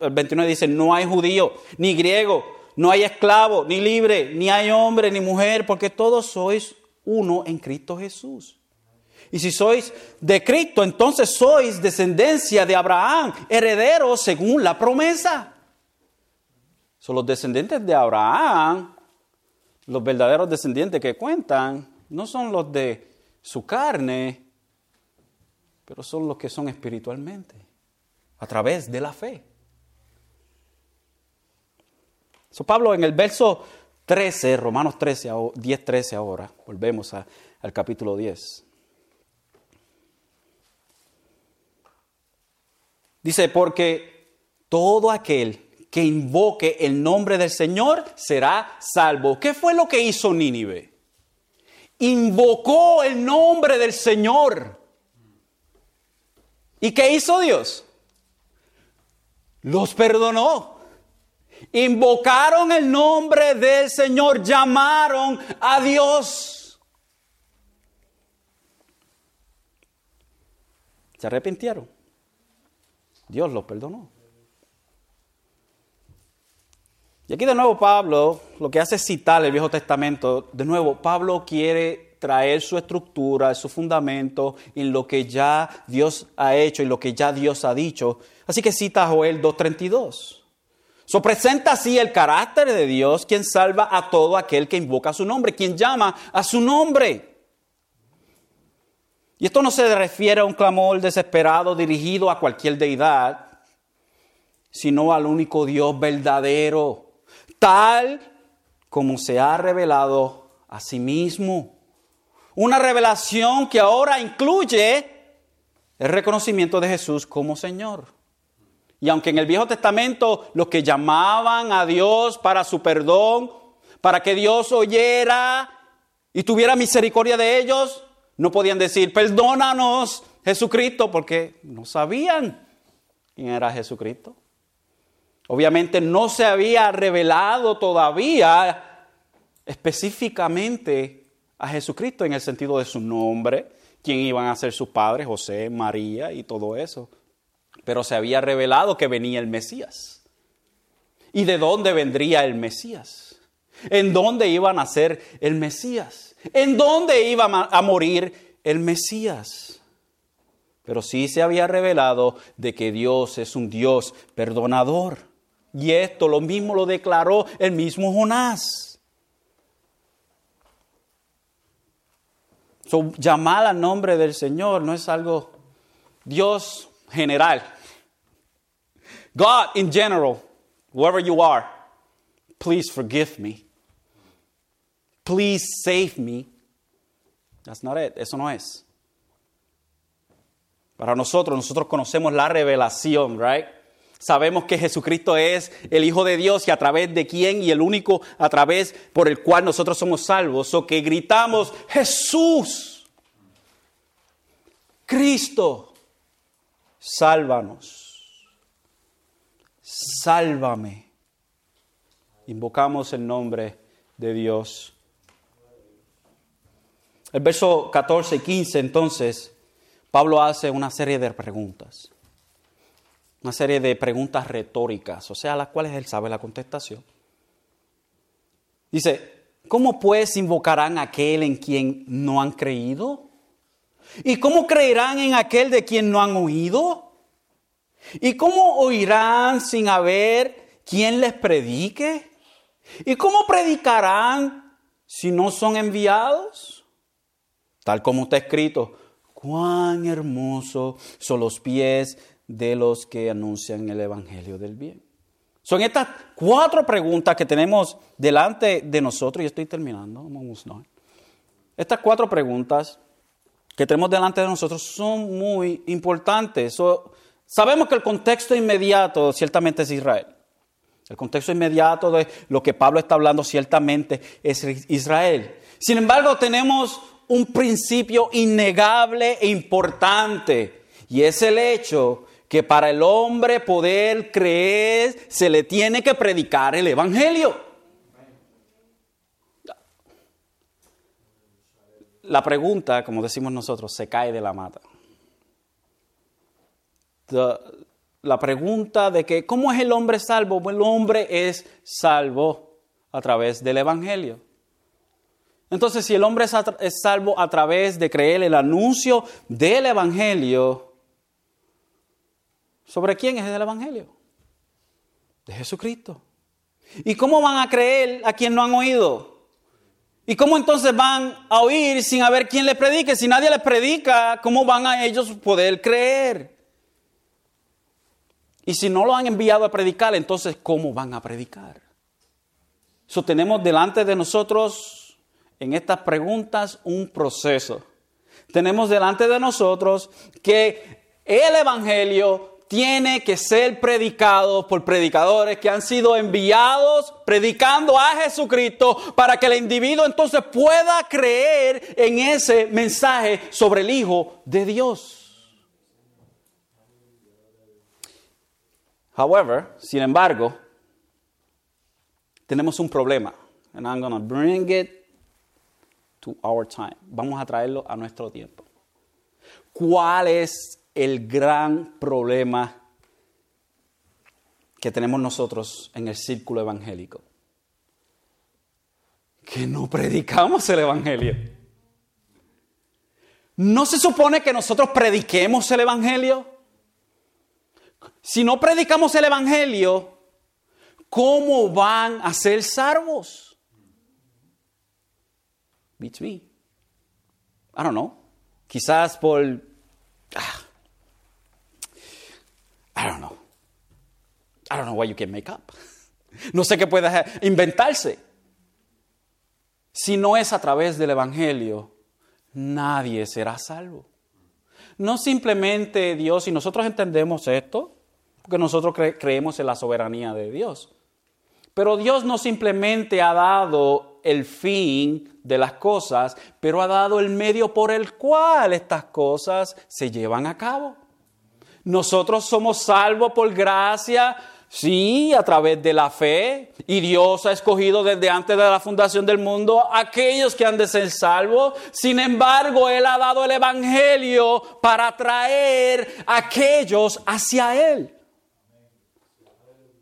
al 29 dice, no hay judío, ni griego, no hay esclavo, ni libre, ni hay hombre, ni mujer, porque todos sois uno en Cristo Jesús. Y si sois de Cristo, entonces sois descendencia de Abraham, herederos según la promesa. Son los descendientes de Abraham los verdaderos descendientes que cuentan no son los de su carne, pero son los que son espiritualmente, a través de la fe. Pablo en el verso 13, Romanos 13, 10, 13 ahora, volvemos al capítulo 10. Dice, porque todo aquel que invoque el nombre del Señor será salvo. ¿Qué fue lo que hizo Nínive? Invocó el nombre del Señor. ¿Y qué hizo Dios? Los perdonó. Invocaron el nombre del Señor, llamaron a Dios. Se arrepintieron. Dios los perdonó. Y aquí de nuevo Pablo lo que hace es citar el Viejo Testamento. De nuevo, Pablo quiere traer su estructura, su fundamento en lo que ya Dios ha hecho y lo que ya Dios ha dicho. Así que cita a Joel 2.32. So presenta así el carácter de Dios, quien salva a todo aquel que invoca su nombre, quien llama a su nombre. Y esto no se refiere a un clamor desesperado dirigido a cualquier deidad, sino al único Dios verdadero tal como se ha revelado a sí mismo. Una revelación que ahora incluye el reconocimiento de Jesús como Señor. Y aunque en el Viejo Testamento los que llamaban a Dios para su perdón, para que Dios oyera y tuviera misericordia de ellos, no podían decir, perdónanos, Jesucristo, porque no sabían quién era Jesucristo. Obviamente no se había revelado todavía específicamente a Jesucristo en el sentido de su nombre, quién iban a ser sus padres, José, María y todo eso. Pero se había revelado que venía el Mesías. ¿Y de dónde vendría el Mesías? ¿En dónde iba a nacer el Mesías? ¿En dónde iba a morir el Mesías? Pero sí se había revelado de que Dios es un Dios perdonador. Y esto lo mismo lo declaró el mismo Jonás. So, llamar al nombre del Señor no es algo Dios general. God in general, wherever you are, please forgive me. Please save me. That's not it. Eso no es. Para nosotros, nosotros conocemos la revelación, right? Sabemos que Jesucristo es el Hijo de Dios y a través de quién y el único a través por el cual nosotros somos salvos. O que gritamos, Jesús, Cristo, sálvanos, sálvame. Invocamos el nombre de Dios. El verso 14 y 15 entonces, Pablo hace una serie de preguntas una serie de preguntas retóricas, o sea, las cuales él sabe la contestación. Dice, ¿cómo pues invocarán a aquel en quien no han creído? ¿Y cómo creerán en aquel de quien no han oído? ¿Y cómo oirán sin haber quien les predique? ¿Y cómo predicarán si no son enviados? Tal como está escrito, cuán hermosos son los pies de los que anuncian el Evangelio del bien. Son estas cuatro preguntas que tenemos delante de nosotros, y estoy terminando, Estas cuatro preguntas que tenemos delante de nosotros son muy importantes. Sabemos que el contexto inmediato ciertamente es Israel. El contexto inmediato de lo que Pablo está hablando ciertamente es Israel. Sin embargo, tenemos un principio innegable e importante, y es el hecho que para el hombre poder creer se le tiene que predicar el Evangelio. La pregunta, como decimos nosotros, se cae de la mata. La pregunta de que, ¿cómo es el hombre salvo? El hombre es salvo a través del Evangelio. Entonces, si el hombre es salvo a través de creer el anuncio del Evangelio, ¿Sobre quién es el Evangelio? De Jesucristo. ¿Y cómo van a creer a quien no han oído? ¿Y cómo entonces van a oír sin haber quien les predique? Si nadie les predica, ¿cómo van a ellos poder creer? Y si no lo han enviado a predicar, entonces ¿cómo van a predicar? Eso tenemos delante de nosotros en estas preguntas un proceso. Tenemos delante de nosotros que el Evangelio tiene que ser predicado por predicadores que han sido enviados predicando a Jesucristo para que el individuo entonces pueda creer en ese mensaje sobre el Hijo de Dios. However, sin embargo, tenemos un problema. And I'm going to bring it to our time. Vamos a traerlo a nuestro tiempo. ¿Cuál es el gran problema que tenemos nosotros en el círculo evangélico. Que no predicamos el Evangelio. ¿No se supone que nosotros prediquemos el Evangelio? Si no predicamos el Evangelio, ¿cómo van a ser salvos? Beats me. I don't know. Quizás por... Ah, I don't know. I don't know what you can make up. No sé qué puede inventarse. Si no es a través del Evangelio, nadie será salvo. No simplemente Dios, y nosotros entendemos esto, porque nosotros creemos en la soberanía de Dios. Pero Dios no simplemente ha dado el fin de las cosas, pero ha dado el medio por el cual estas cosas se llevan a cabo. Nosotros somos salvos por gracia, sí, a través de la fe. Y Dios ha escogido desde antes de la fundación del mundo aquellos que han de ser salvos. Sin embargo, Él ha dado el Evangelio para traer a aquellos hacia Él.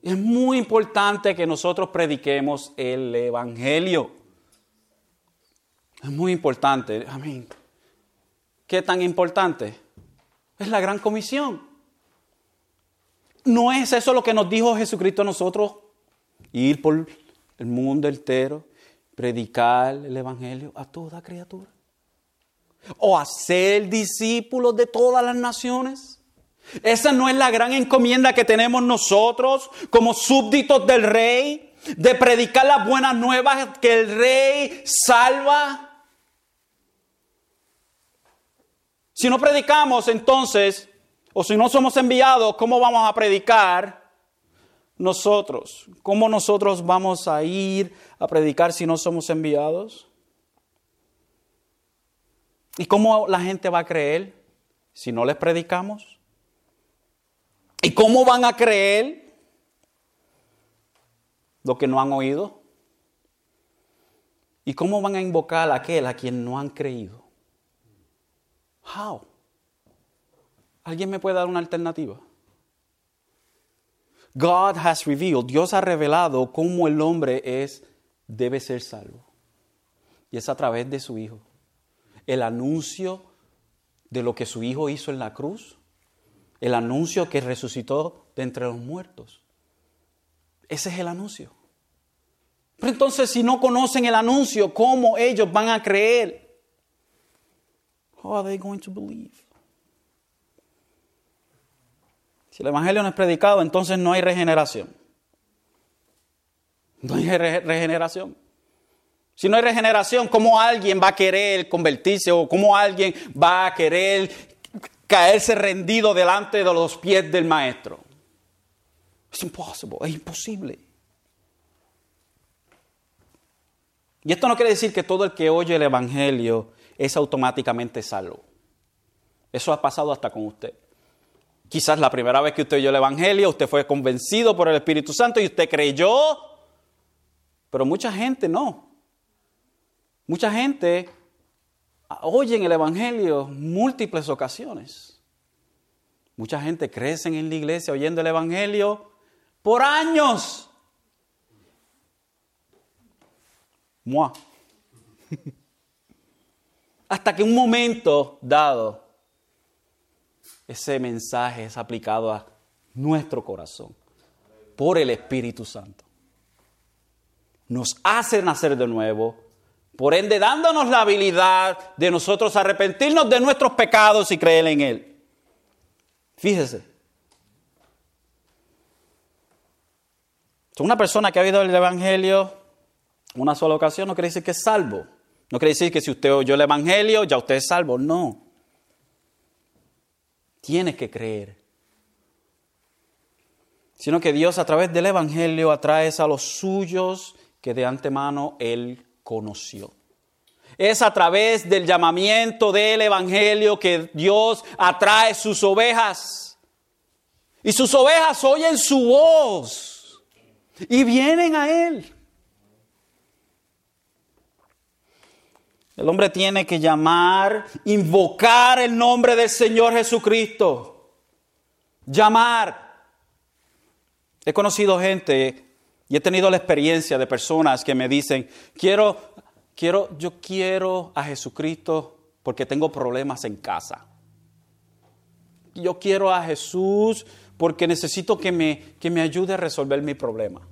Es muy importante que nosotros prediquemos el Evangelio. Es muy importante. Amén. ¿Qué tan importante? Es la gran comisión. ¿No es eso lo que nos dijo Jesucristo a nosotros? Ir por el mundo entero, predicar el Evangelio a toda criatura. O hacer discípulos de todas las naciones. Esa no es la gran encomienda que tenemos nosotros como súbditos del rey, de predicar las buenas nuevas que el rey salva. Si no predicamos, entonces o si no somos enviados, ¿cómo vamos a predicar nosotros? ¿Cómo nosotros vamos a ir a predicar si no somos enviados? ¿Y cómo la gente va a creer si no les predicamos? ¿Y cómo van a creer lo que no han oído? ¿Y cómo van a invocar a aquel a quien no han creído? How? ¿Alguien me puede dar una alternativa? God has revealed, Dios ha revelado cómo el hombre es, debe ser salvo. Y es a través de su Hijo. El anuncio de lo que su Hijo hizo en la cruz, el anuncio que resucitó de entre los muertos. Ese es el anuncio. Pero entonces si no conocen el anuncio, ¿cómo ellos van a creer? How are they going to believe? Si el Evangelio no es predicado, entonces no hay regeneración. No hay regeneración. Si no hay regeneración, ¿cómo alguien va a querer convertirse o cómo alguien va a querer caerse rendido delante de los pies del maestro? Es imposible, es imposible. Y esto no quiere decir que todo el que oye el Evangelio es automáticamente salvo. Eso ha pasado hasta con usted. Quizás la primera vez que usted oyó el Evangelio, usted fue convencido por el Espíritu Santo y usted creyó, pero mucha gente no. Mucha gente oye en el Evangelio múltiples ocasiones. Mucha gente crece en la iglesia oyendo el Evangelio por años. Hasta que un momento dado, ese mensaje es aplicado a nuestro corazón por el Espíritu Santo. Nos hace nacer de nuevo, por ende dándonos la habilidad de nosotros arrepentirnos de nuestros pecados y creer en Él. Fíjese. Una persona que ha oído el Evangelio una sola ocasión no quiere decir que es salvo. No quiere decir que si usted oyó el Evangelio, ya usted es salvo. No. Tiene que creer. Sino que Dios a través del Evangelio atrae a los suyos que de antemano Él conoció. Es a través del llamamiento del Evangelio que Dios atrae sus ovejas. Y sus ovejas oyen su voz y vienen a Él. El hombre tiene que llamar, invocar el nombre del Señor Jesucristo. Llamar. He conocido gente y he tenido la experiencia de personas que me dicen, quiero, quiero, yo quiero a Jesucristo porque tengo problemas en casa. Yo quiero a Jesús porque necesito que me, que me ayude a resolver mi problema.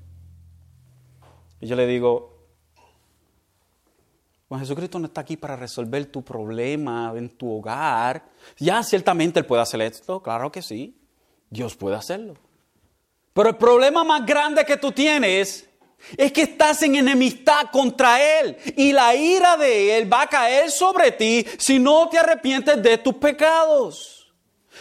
Y yo le digo, Juan Jesucristo no está aquí para resolver tu problema en tu hogar. Ya ciertamente Él puede hacer esto, claro que sí. Dios puede hacerlo. Pero el problema más grande que tú tienes es que estás en enemistad contra Él y la ira de Él va a caer sobre ti si no te arrepientes de tus pecados.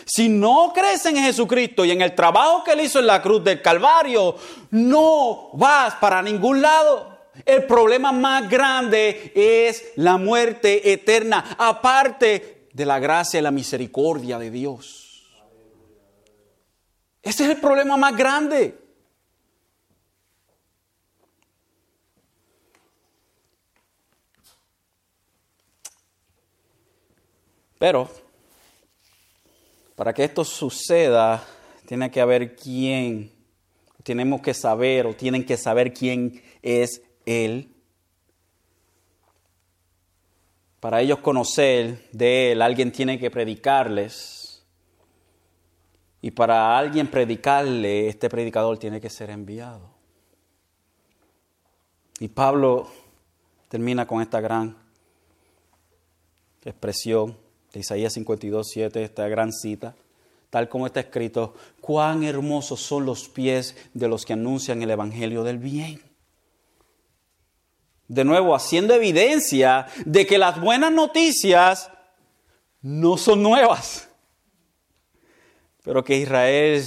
Si no crees en Jesucristo y en el trabajo que Él hizo en la cruz del Calvario, no vas para ningún lado. El problema más grande es la muerte eterna, aparte de la gracia y la misericordia de Dios. Ese es el problema más grande. Pero, para que esto suceda, tiene que haber quién, tenemos que saber o tienen que saber quién es él. Para ellos conocer de Él, alguien tiene que predicarles. Y para alguien predicarle, este predicador tiene que ser enviado. Y Pablo termina con esta gran expresión de Isaías 52, 7, esta gran cita, tal como está escrito, cuán hermosos son los pies de los que anuncian el Evangelio del bien de nuevo haciendo evidencia de que las buenas noticias no son nuevas, pero que Israel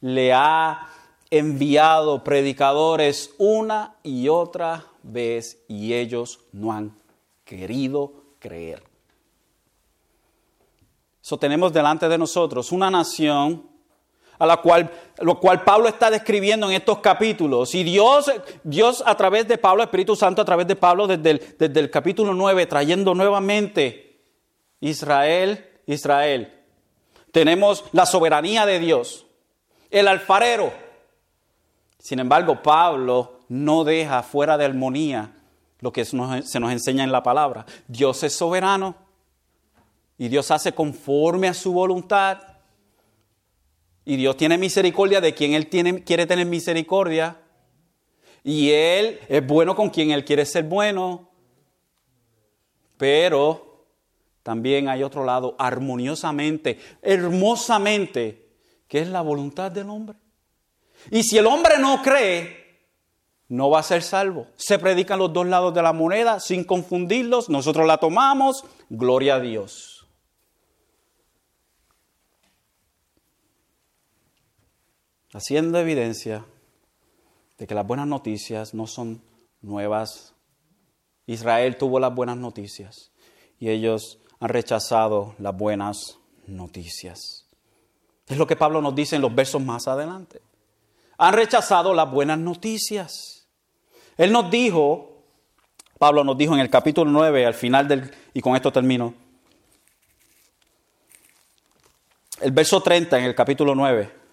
le ha enviado predicadores una y otra vez y ellos no han querido creer. So tenemos delante de nosotros una nación a la cual, lo cual Pablo está describiendo en estos capítulos. Y Dios, Dios a través de Pablo, Espíritu Santo a través de Pablo desde el, desde el capítulo 9, trayendo nuevamente Israel, Israel. Tenemos la soberanía de Dios, el alfarero. Sin embargo, Pablo no deja fuera de armonía lo que se nos enseña en la palabra. Dios es soberano y Dios hace conforme a su voluntad Y Dios tiene misericordia de quien Él tiene, quiere tener misericordia. Y Él es bueno con quien Él quiere ser bueno. Pero también hay otro lado, armoniosamente, hermosamente, que es la voluntad del hombre. Y si el hombre no cree, no va a ser salvo. Se predican los dos lados de la moneda sin confundirlos. Nosotros la tomamos. Gloria a Dios. Haciendo evidencia de que las buenas noticias no son nuevas. Israel tuvo las buenas noticias y ellos han rechazado las buenas noticias. Es lo que Pablo nos dice en los versos más adelante. Han rechazado las buenas noticias. Él nos dijo, Pablo nos dijo en el capítulo 9, al final del, y con esto termino, el verso 30 en el capítulo 9,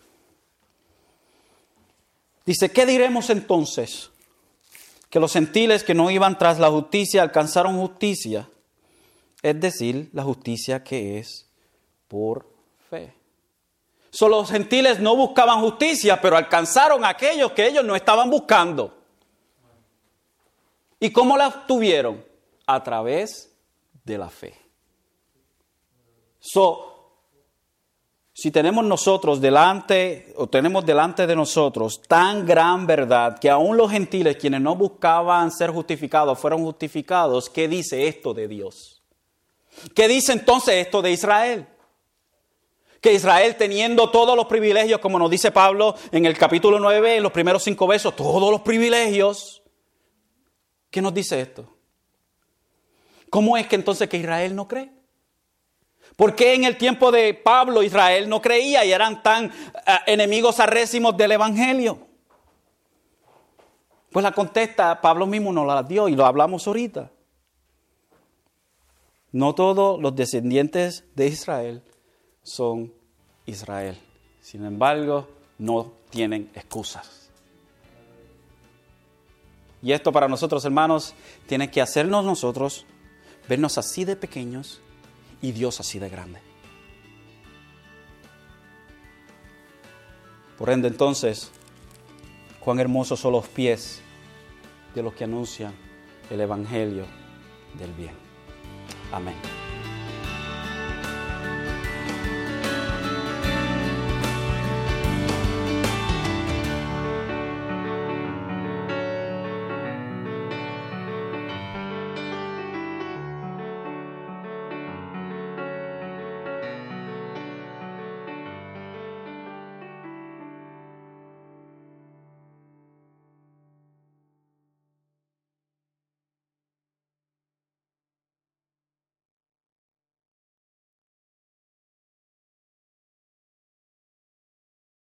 dice, ¿qué diremos entonces? Que los gentiles que no iban tras la justicia alcanzaron justicia, es decir, la justicia que es por fe. Solo los gentiles no buscaban justicia, pero alcanzaron aquellos que ellos no estaban buscando. ¿Y cómo la obtuvieron? A través de la fe. So, si tenemos nosotros delante, o tenemos delante de nosotros tan gran verdad que aún los gentiles, quienes no buscaban ser justificados, fueron justificados, ¿qué dice esto de Dios? ¿Qué dice entonces esto de Israel? que Israel teniendo todos los privilegios, como nos dice Pablo en el capítulo 9, en los primeros cinco versos, todos los privilegios. ¿Qué nos dice esto? ¿Cómo es que entonces que Israel no cree? ¿Por qué en el tiempo de Pablo Israel no creía y eran tan eh, enemigos arrésimos del Evangelio? Pues la contesta, Pablo mismo nos la dio y lo hablamos ahorita. No todos los descendientes de Israel son Israel. Sin embargo, no tienen excusas. Y esto para nosotros, hermanos, tiene que hacernos nosotros vernos así de pequeños y Dios así de grande. Por ende, entonces, cuán hermosos son los pies de los que anuncian el Evangelio del bien. Amén.